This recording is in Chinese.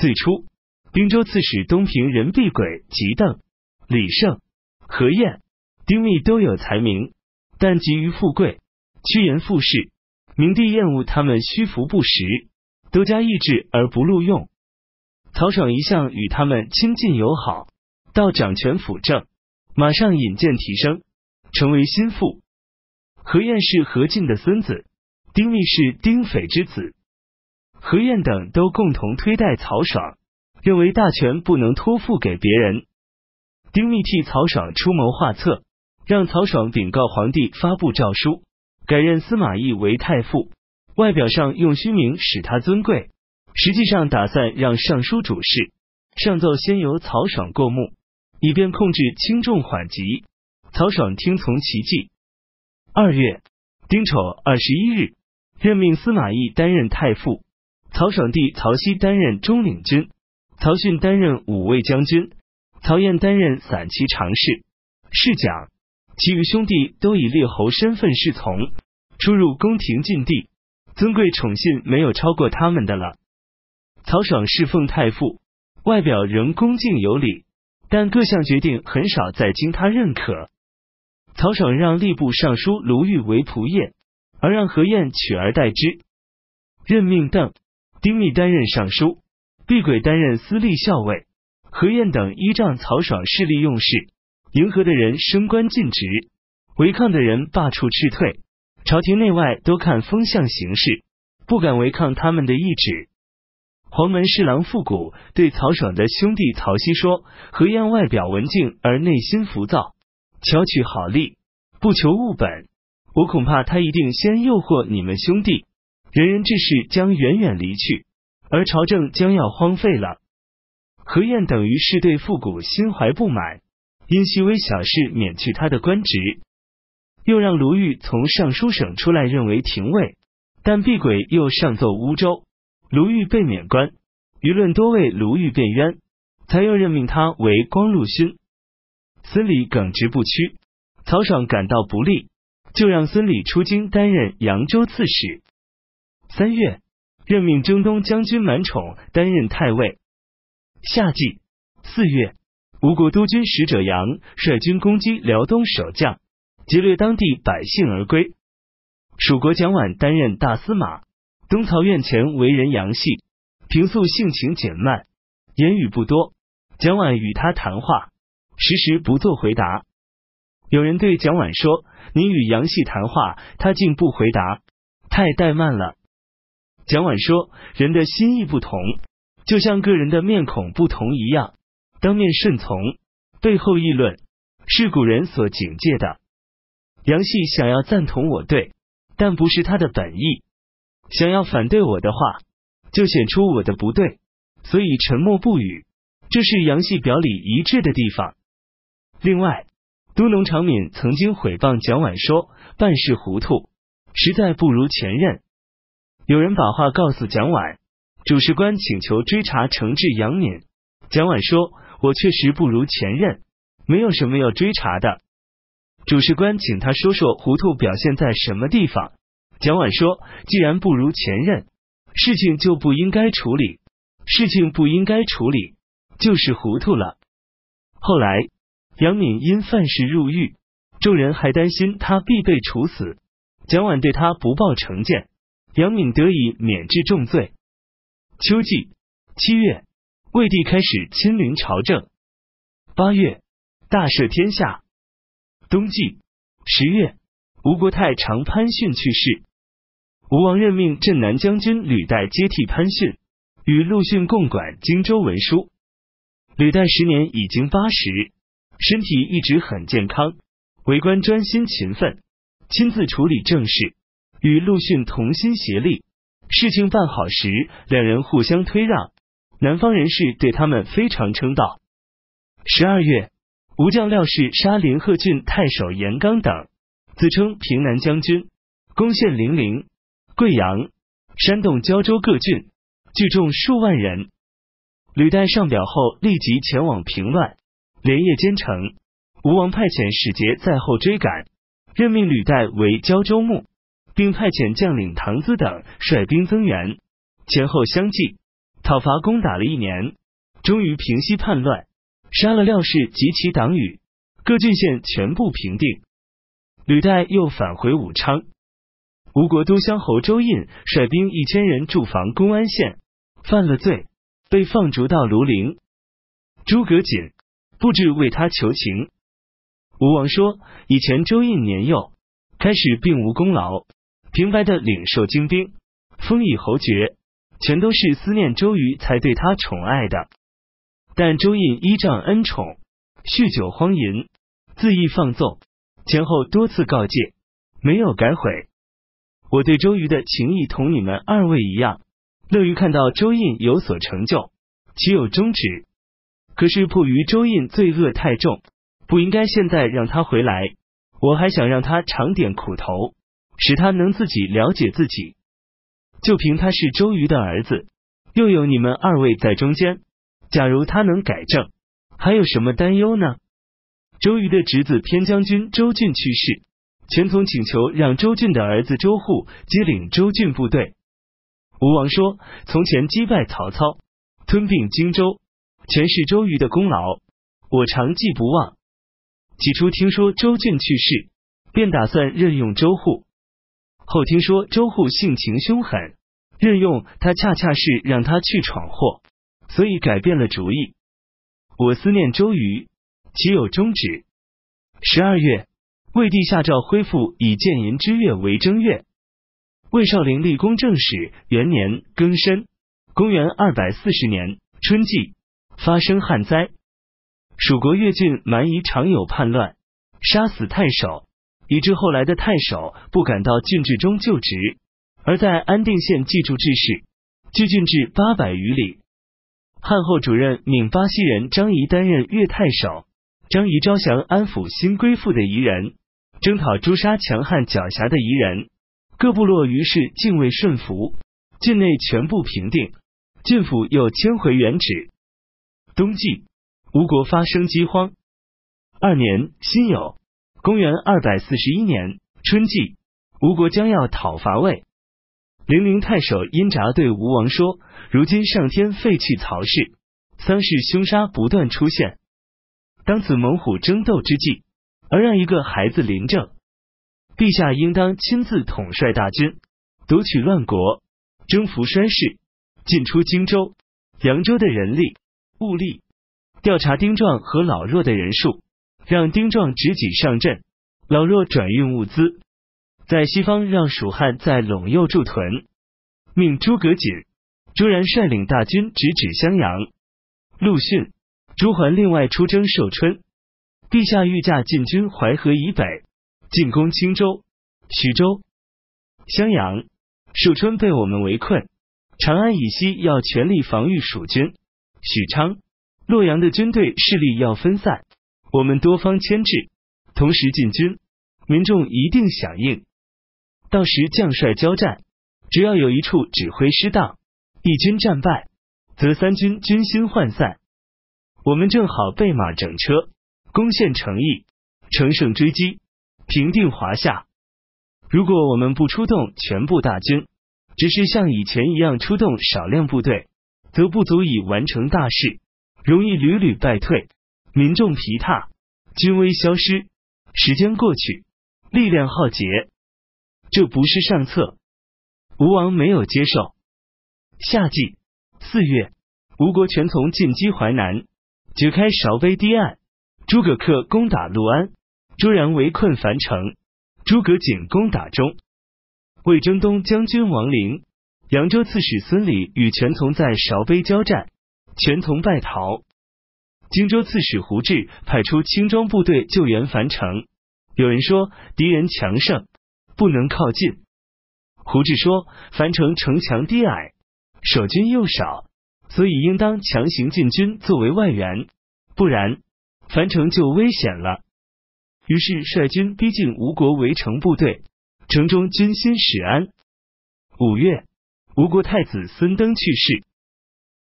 最初，滨州刺史东平人毕轨、吉邓、李胜、何晏、丁密都有才名，但急于富贵，趋炎附势。明帝厌恶他们虚浮不实，都加抑制而不录用。曹爽一向与他们亲近友好，到掌权辅政，马上引荐提升，成为心腹。何晏是何进的孙子，丁密是丁斐之子。何晏等都共同推戴曹爽，认为大权不能托付给别人。丁密替曹爽出谋划策，让曹爽禀告皇帝发布诏书。改任司马懿为太傅，外表上用虚名使他尊贵，实际上打算让尚书主事。上奏先由曹爽过目，以便控制轻重缓急。曹爽听从其计。二月丁丑二十一日，任命司马懿担任太傅，曹爽弟曹熙担任中领军，曹训担任五卫将军，曹燕担任散骑常侍、侍讲。其余兄弟都以列侯身份侍从，出入宫廷禁地，尊贵宠信没有超过他们的了。曹爽侍奉太傅，外表仍恭敬有礼，但各项决定很少再经他认可。曹爽让吏部尚书卢玉为仆射，而让何晏取而代之。任命邓、丁密担任尚书，毕轨担任司隶校尉，何晏等依仗曹爽势力用事。迎合的人升官进职，违抗的人罢黜斥退。朝廷内外都看风向形势，不敢违抗他们的意志。黄门侍郎傅古对曹爽的兄弟曹熙说：“何晏外表文静而内心浮躁，巧取好利，不求务本。我恐怕他一定先诱惑你们兄弟，人人志士将远远离去，而朝政将要荒废了。”何晏等于是对复古心怀不满。因细微小事免去他的官职，又让卢玉从尚书省出来任为廷尉，但毕轨又上奏乌州，卢玉被免官，舆论多为卢玉辩冤，才又任命他为光禄勋。孙礼耿直不屈，曹爽感到不利，就让孙礼出京担任扬州刺史。三月，任命征东将军满宠担任太尉。夏季四月。吴国督军使者杨率军攻击辽东守将，劫掠当地百姓而归。蜀国蒋琬担任大司马，东曹院前为人杨系，平素性情简慢，言语不多。蒋琬与他谈话，时时不做回答。有人对蒋琬说：“你与杨戏谈话，他竟不回答，太怠慢了。”蒋琬说：“人的心意不同，就像个人的面孔不同一样。”当面顺从，背后议论，是古人所警戒的。杨戏想要赞同我对，但不是他的本意；想要反对我的话，就显出我的不对，所以沉默不语。这是杨戏表里一致的地方。另外，都农长敏曾经毁谤蒋琬说办事糊涂，实在不如前任。有人把话告诉蒋琬，主事官请求追查惩治杨敏，蒋琬说。我确实不如前任，没有什么要追查的。主事官请他说说糊涂表现在什么地方。蒋琬说：“既然不如前任，事情就不应该处理，事情不应该处理，就是糊涂了。”后来杨敏因犯事入狱，众人还担心他必被处死。蒋琬对他不报成见，杨敏得以免治重罪。秋季七月。魏帝开始亲临朝政。八月，大赦天下。冬季十月，吴国太常潘逊去世，吴王任命镇南将军吕岱接替潘逊，与陆逊共管荆州文书。吕岱时年已经八十，身体一直很健康，为官专心勤奋，亲自处理政事，与陆逊同心协力。事情办好时，两人互相推让。南方人士对他们非常称道。十二月，吴将廖氏杀临贺郡太守严刚等，自称平南将军，攻陷零陵、贵阳、山东、胶州各郡，聚众数万人。吕岱上表后，立即前往平乱，连夜兼程。吴王派遣使节在后追赶，任命吕岱为胶州牧，并派遣将领唐咨等率兵增援，前后相继。讨伐攻打了一年，终于平息叛乱，杀了廖氏及其党羽，各郡县全部平定。吕岱又返回武昌。吴国都乡侯周印率兵一千人驻防公安县，犯了罪，被放逐到庐陵。诸葛瑾布置为他求情。吴王说：“以前周印年幼，开始并无功劳，平白的领受精兵，封以侯爵，全都是思念周瑜才对他宠爱的。但周胤依仗恩宠，酗酒荒淫，恣意放纵，前后多次告诫，没有改悔。”我对周瑜的情谊同你们二位一样，乐于看到周胤有所成就，岂有终止？可是迫于周胤罪恶太重，不应该现在让他回来。我还想让他尝点苦头，使他能自己了解自己。就凭他是周瑜的儿子，又有你们二位在中间，假如他能改正，还有什么担忧呢？周瑜的侄子偏将军周俊去世。全从请求让周俊的儿子周护接领周俊部队。吴王说：“从前击败曹操，吞并荆州，全是周瑜的功劳，我常记不忘。起初听说周俊去世，便打算任用周护。后听说周护性情凶狠，任用他恰恰是让他去闯祸，所以改变了主意。我思念周瑜，岂有终止？十二月。”魏帝下诏恢复以建寅之月为正月。魏少陵立功正始元年庚申，公元二百四十年春季，发生旱灾。蜀国越郡蛮夷常有叛乱，杀死太守，以致后来的太守不敢到郡治中就职，而在安定县寄住治事，距郡治八百余里。汉后主任命巴西人张仪担任越太守，张仪招降安抚新归附的夷人。征讨诛杀强悍狡黠的夷人，各部落于是敬畏顺服，境内全部平定，郡府又迁回原址。冬季，吴国发生饥荒。二年辛酉，公元二百四十一年春季，吴国将要讨伐魏。零陵太守殷札对吴王说：“如今上天废弃曹氏，丧事凶杀不断出现，当此猛虎争斗之际。”而让一个孩子临政，陛下应当亲自统帅大军，夺取乱国，征服栓氏，进出荆州、扬州的人力物力，调查丁壮和老弱的人数，让丁壮执戟上阵，老弱转运物资，在西方让蜀汉在陇右驻屯，命诸葛瑾、朱然率领大军直指襄阳，陆逊、朱桓另外出征寿春。陛下御驾进军淮河以北，进攻青州、徐州、襄阳、寿春被我们围困。长安以西要全力防御蜀军。许昌、洛阳的军队势力要分散，我们多方牵制，同时进军，民众一定响应。到时将帅交战，只要有一处指挥失当，一军战败，则三军军心涣散。我们正好备马整车。攻陷城邑，乘胜追击，平定华夏。如果我们不出动全部大军，只是像以前一样出动少量部队，则不足以完成大事，容易屡屡败退，民众疲沓，军威消失。时间过去，力量耗竭，这不是上策。吴王没有接受。夏季四月，吴国全从进击淮南，掘开韶碑堤岸。诸葛恪攻打陆安，朱然围困樊城，诸葛瑾攻打中，魏征东将军王陵、扬州刺史孙礼与全从在韶碑交战，全从败逃。荆州刺史胡志派出轻装部队救援樊城，有人说敌人强盛，不能靠近。胡志说樊城城墙低矮，守军又少，所以应当强行进军作为外援，不然。樊城就危险了，于是率军逼近吴国围城部队，城中军心始安。五月，吴国太子孙登去世。